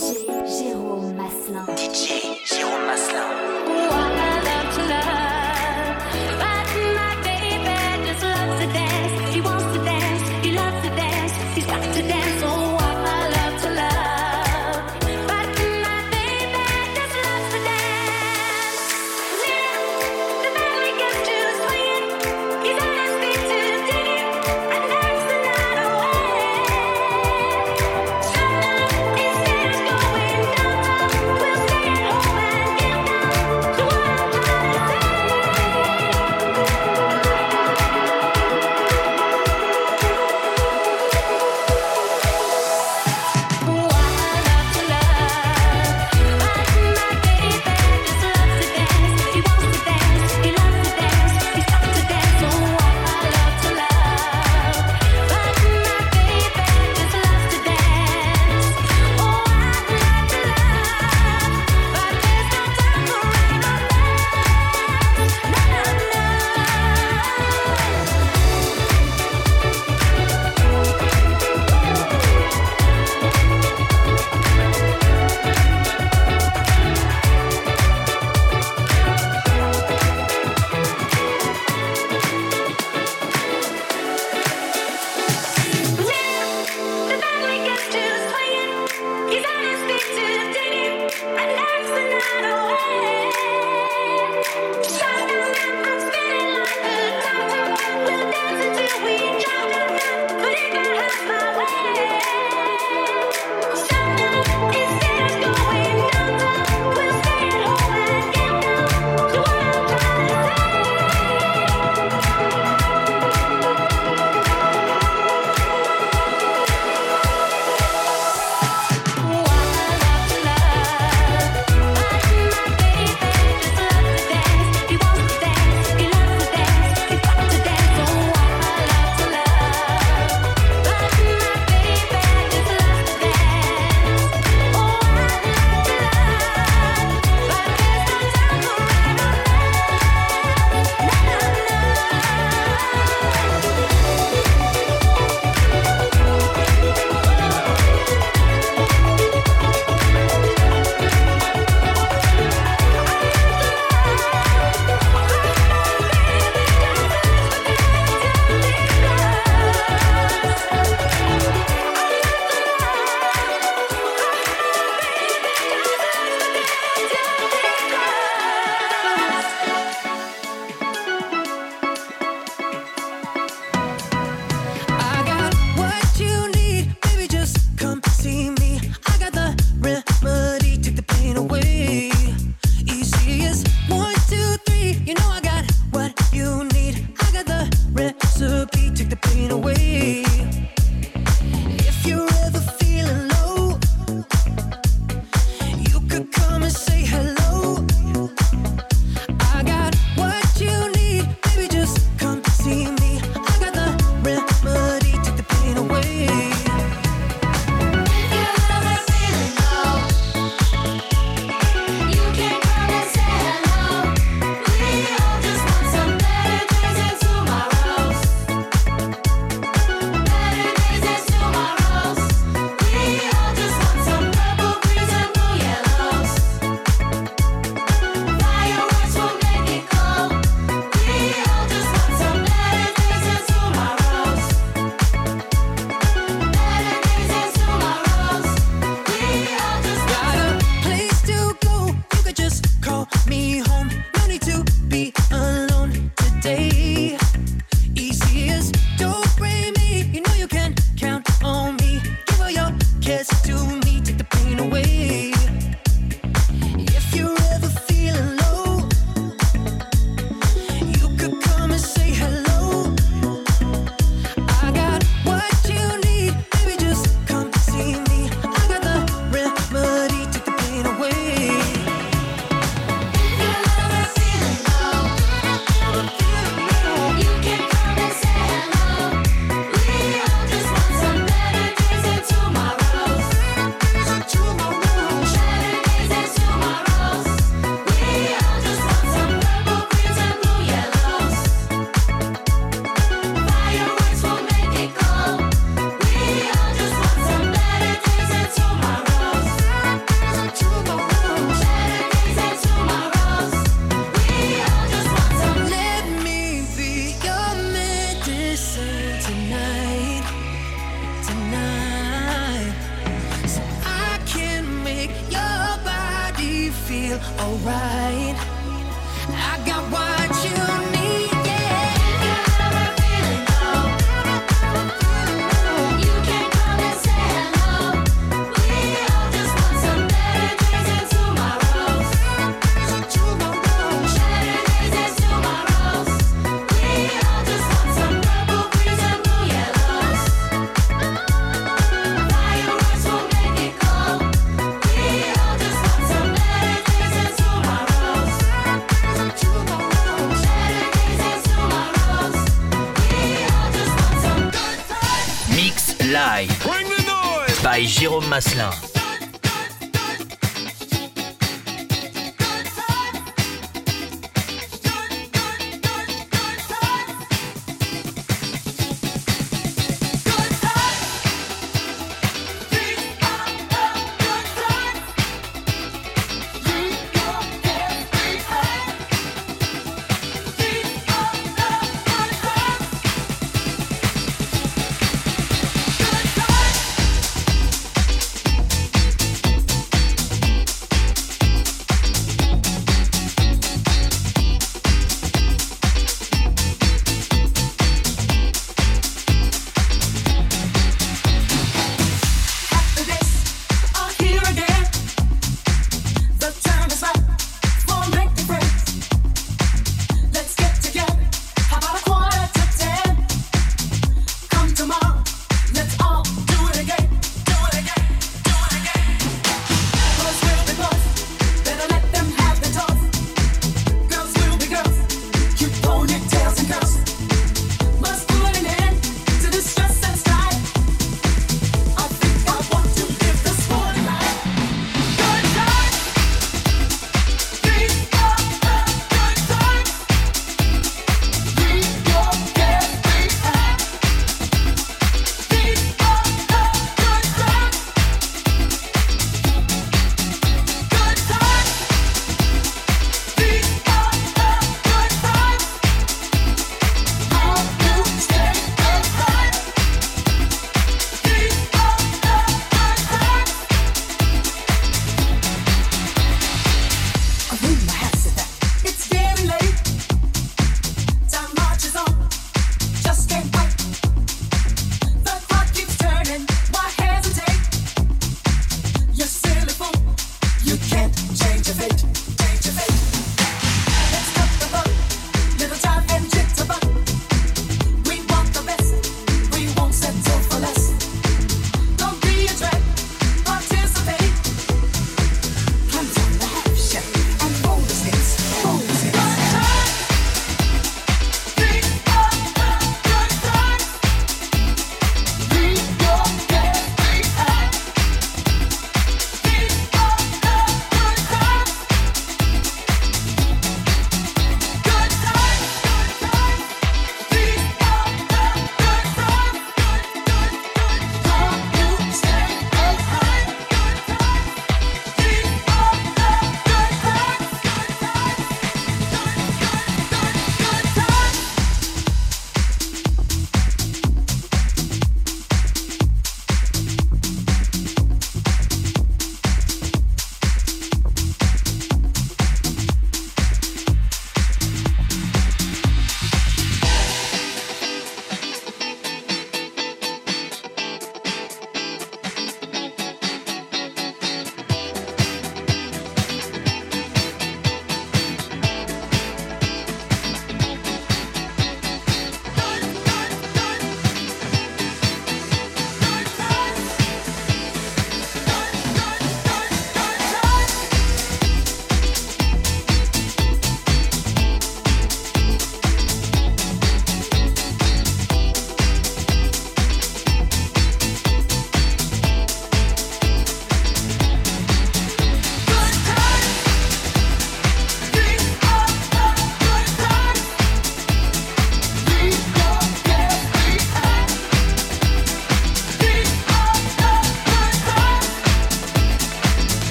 DJ Jérôme Maslin. DJ Jérôme Maslin. Wow.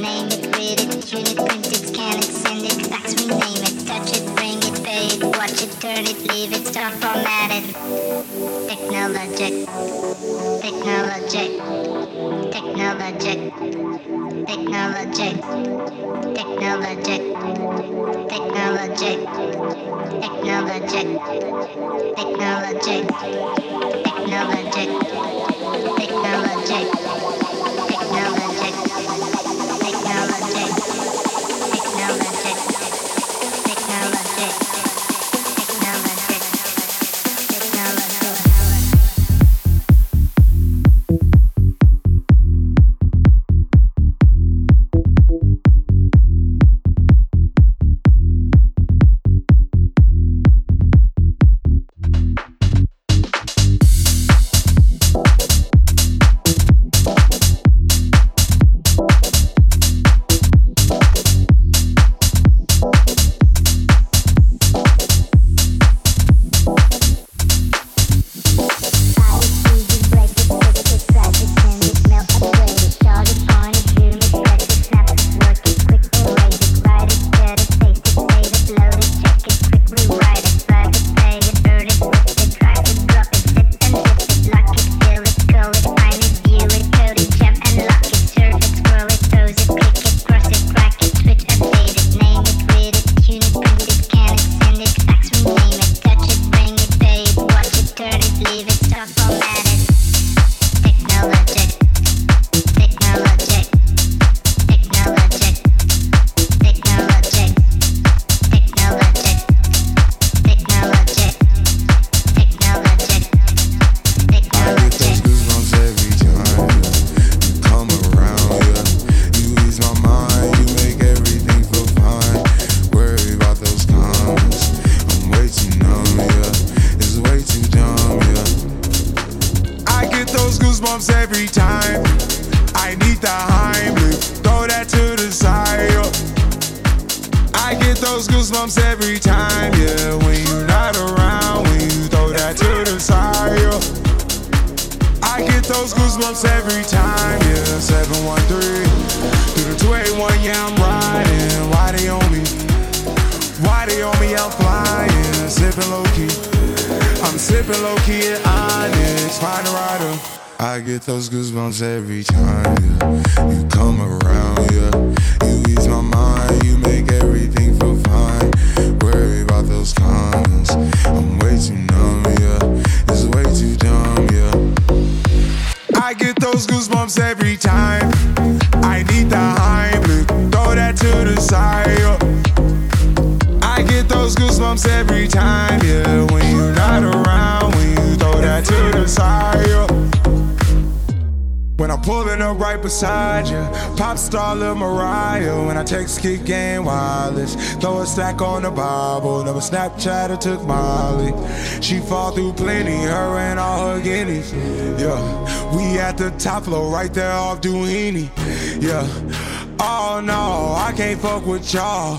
name it, read it, shoot print it, scan it, send it, fax, rename it, touch it, bring it, pay it, watch it, turn it, leave it, start format. Technologic, technologic, technologic, technologic, technologic, technologic, technologic, technologic, technologic, technologic. yeah, I'm riding. Why they on me? Why they on me? I'm flying. Sipping low key. I'm sipping low key at Onyx. Find a rider. I get those goosebumps every time yeah. you come around. Yeah, you ease my mind. You make everything feel fine. Worry about those comments. I'm way too numb. Yeah, it's way too dumb. Yeah, I get those goosebumps every time. goosebumps every time, yeah. When you're not around, when you throw that to the side, yeah. When I'm pulling up right beside you, pop star Lil Mariah. When I text kick game wireless, throw a stack on the Bible. Never Snapchat or took Molly. She fall through plenty, her and all her guineas. Yeah, we at the top floor, right there off Doheny. Yeah, oh no, I can't fuck with y'all.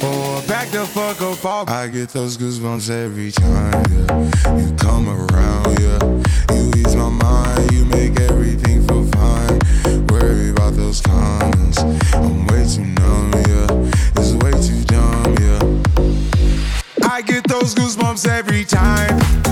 Oh, or back the fuck up off. I get those goosebumps every time, yeah. You come around, yeah. You ease my mind, you make everything feel fine. Worry about those comments. I'm way too numb, yeah. It's way too dumb, yeah. I get those goosebumps every time.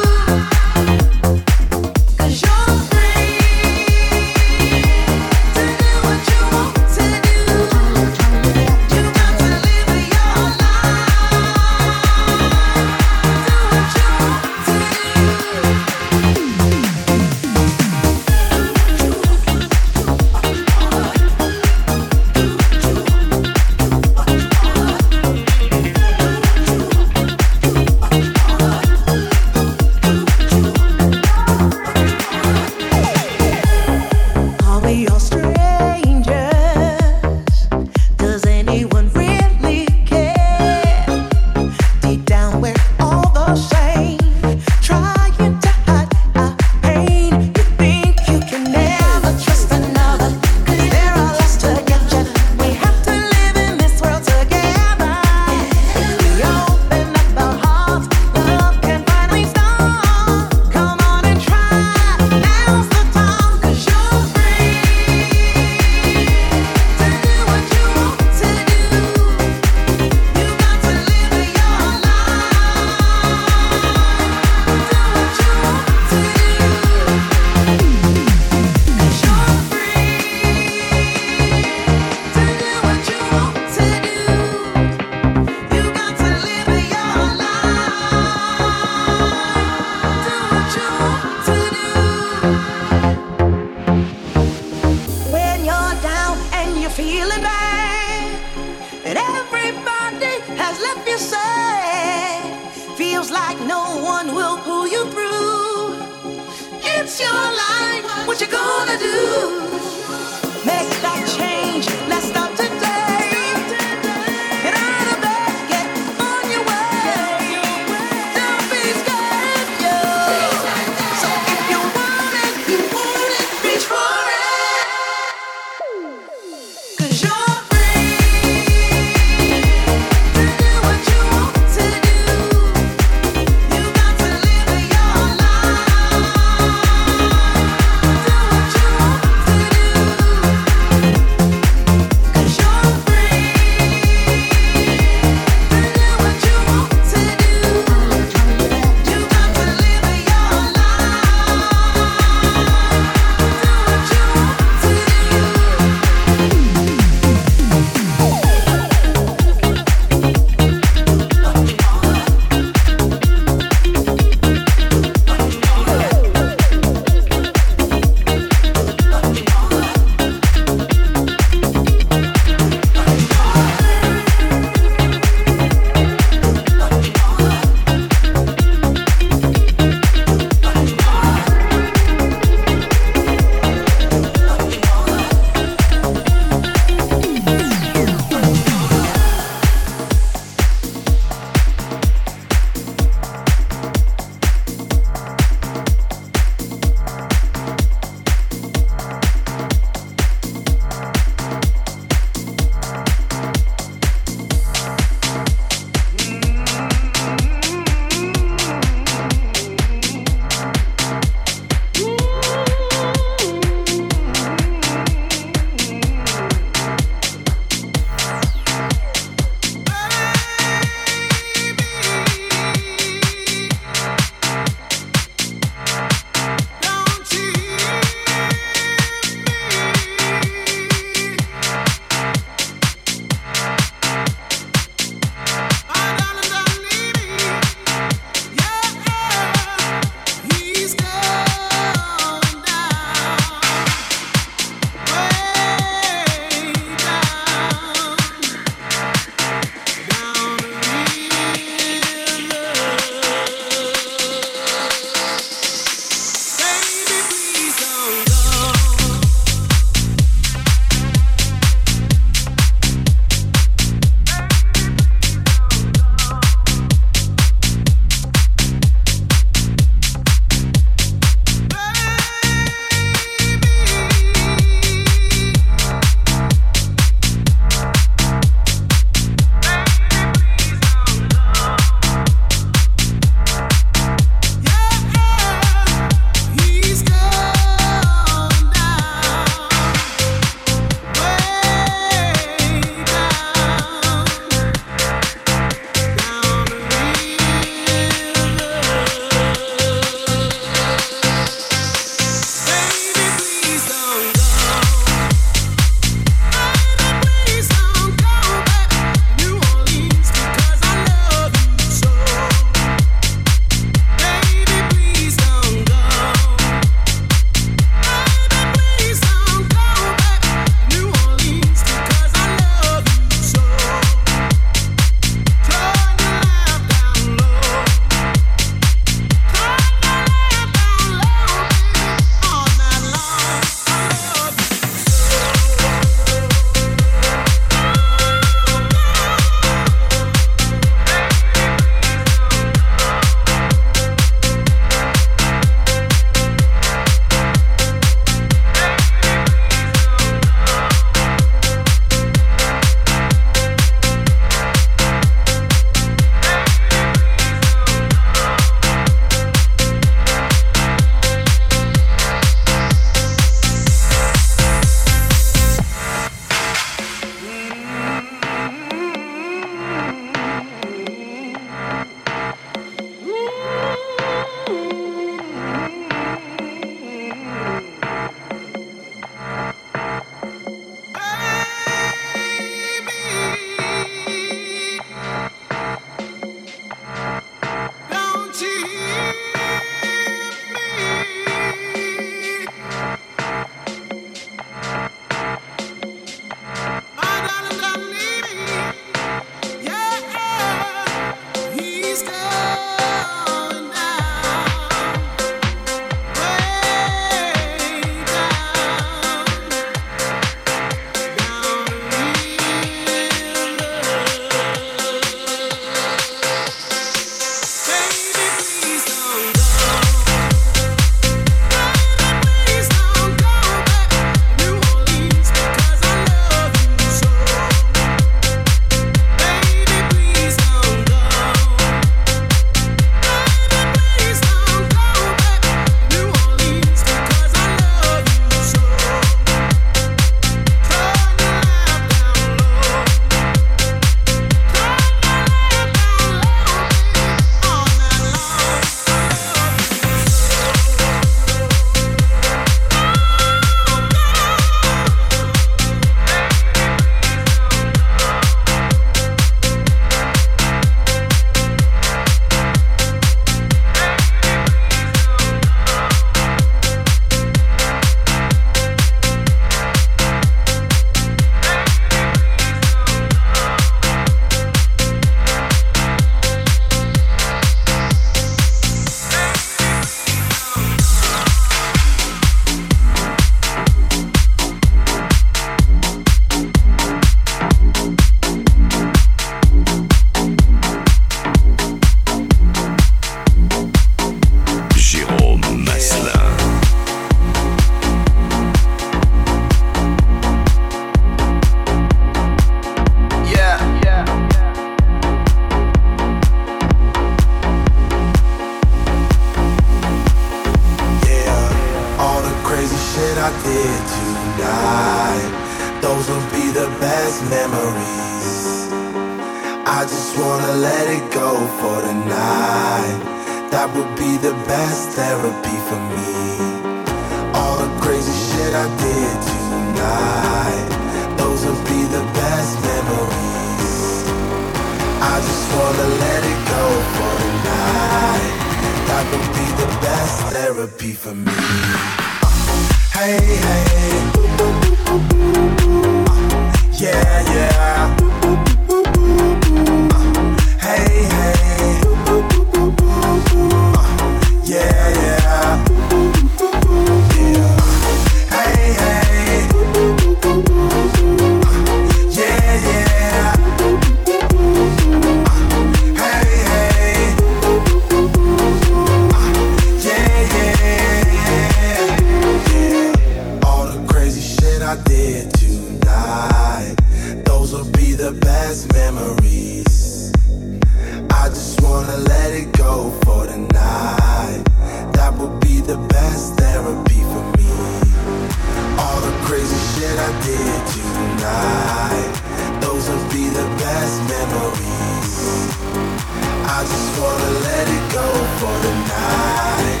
Just wanna let it go for the night.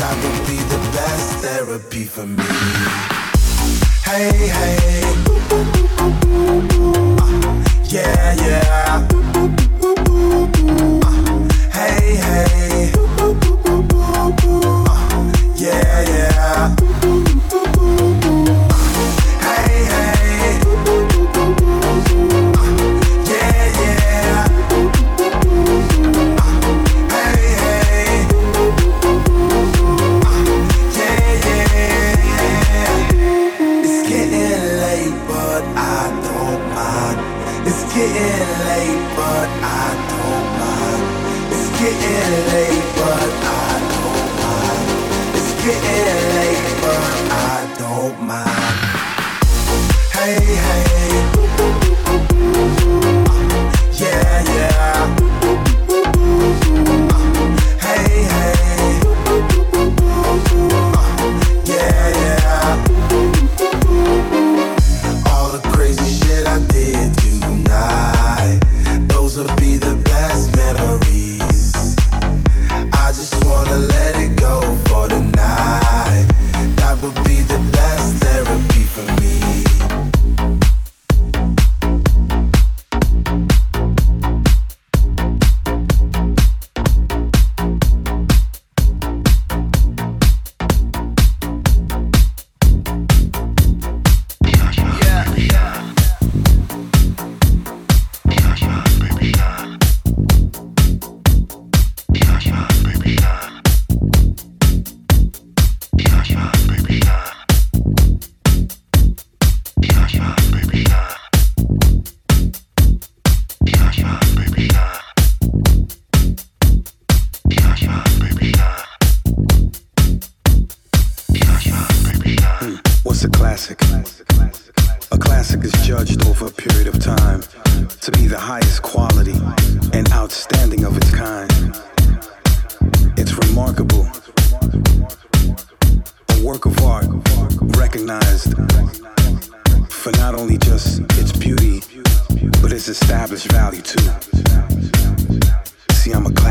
That would be the best therapy for me. Hey, hey. Uh, yeah, yeah.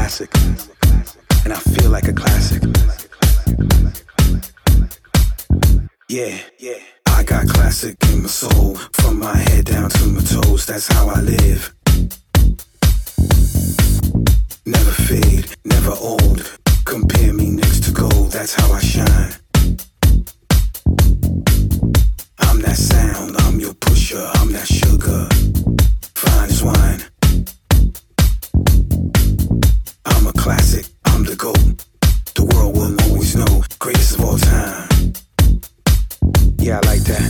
Classic, and I feel like a classic. Yeah, yeah. I got classic in my soul, from my head down to my toes. That's how I live. Never fade, never old. Compare me next to gold. That's how I shine. I'm that sound. I'm your pusher. I'm that sugar. Fine as wine. Classic. I'm the goat. The world will always know. Greatest of all time. Yeah, I like that.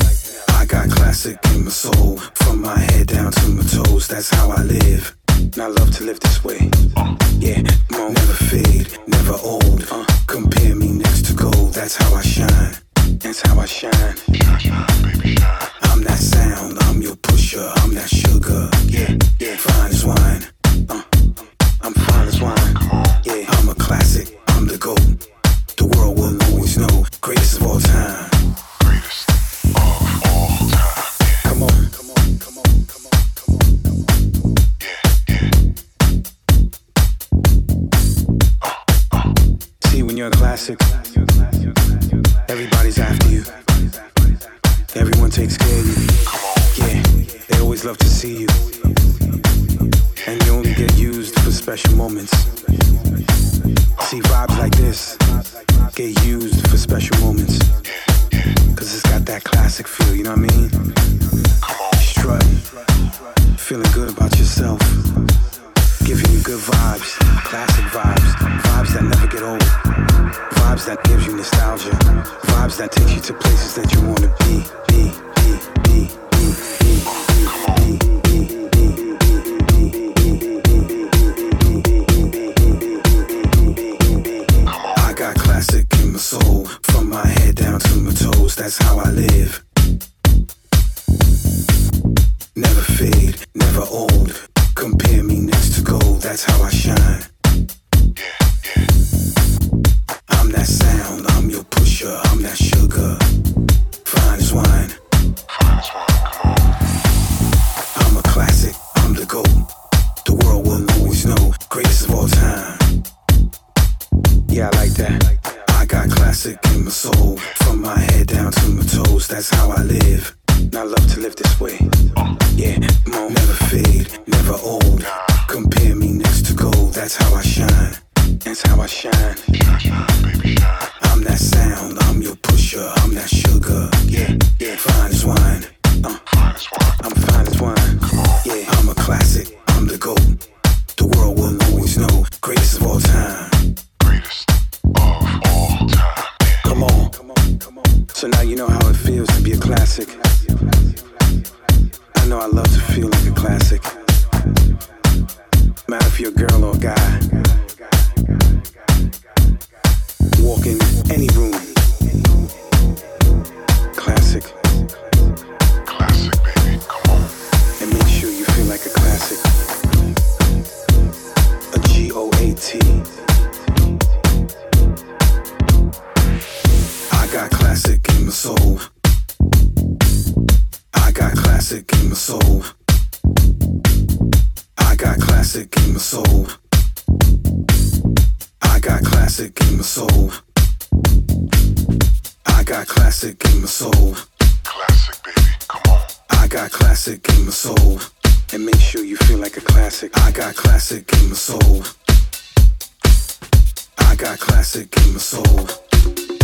I got classic in my soul, from my head down to my toes. That's how I live. And I love to live this way. Yeah, on. Never fade, never old. Uh, compare me next to gold. That's how I shine. That's how I shine. I'm that sound. I'm your pusher. I'm that sugar. Yeah, yeah. Fine as wine. Uh, I'm fine as wine classic. I'm the GOAT. The world will always know. Greatest of all time. Greatest of all time. Come on. Come on, come on, come on, come on. Yeah, yeah. Uh, uh. See, when you're a classic, everybody's after you. Everyone takes care of you. Yeah, they always love to see you. And you only get used for special moments. See, vibes like this get used for special moments. Cause it's got that classic feel, you know what I mean? Strutting, feeling good about yourself. Giving you good vibes, classic vibes, vibes that never get old. Vibes that gives you nostalgia, vibes that takes you to places that you wanna be, be, be, be, down to my toes, that's how I live. Never fade, never old. Compare me next to gold, that's how I shine. I'm that sound, I'm your pusher, I'm that sugar. Fine as wine. I'm a classic, I'm the GOAT. The world will always know, my soul. From my head down to my toes, that's how I live. I love to live this way. Yeah, never fade, never old. Compare me next to gold, that's how I shine. That's how I shine. I'm that sound, I'm your pusher, I'm that sugar. Yeah, yeah, fine as wine. Uh, I'm fine as wine. Yeah, I'm a classic, I'm the GOAT. The world will always know, greatest of all time. So now you know how it feels to be a classic. I know I love to feel like a classic. Matter if you're a girl or a guy. Walk in any room. Classic. In my soul. Classic, baby, come on. I got classic in my soul. And make sure you feel like a classic. I got classic in my soul. I got classic in my soul.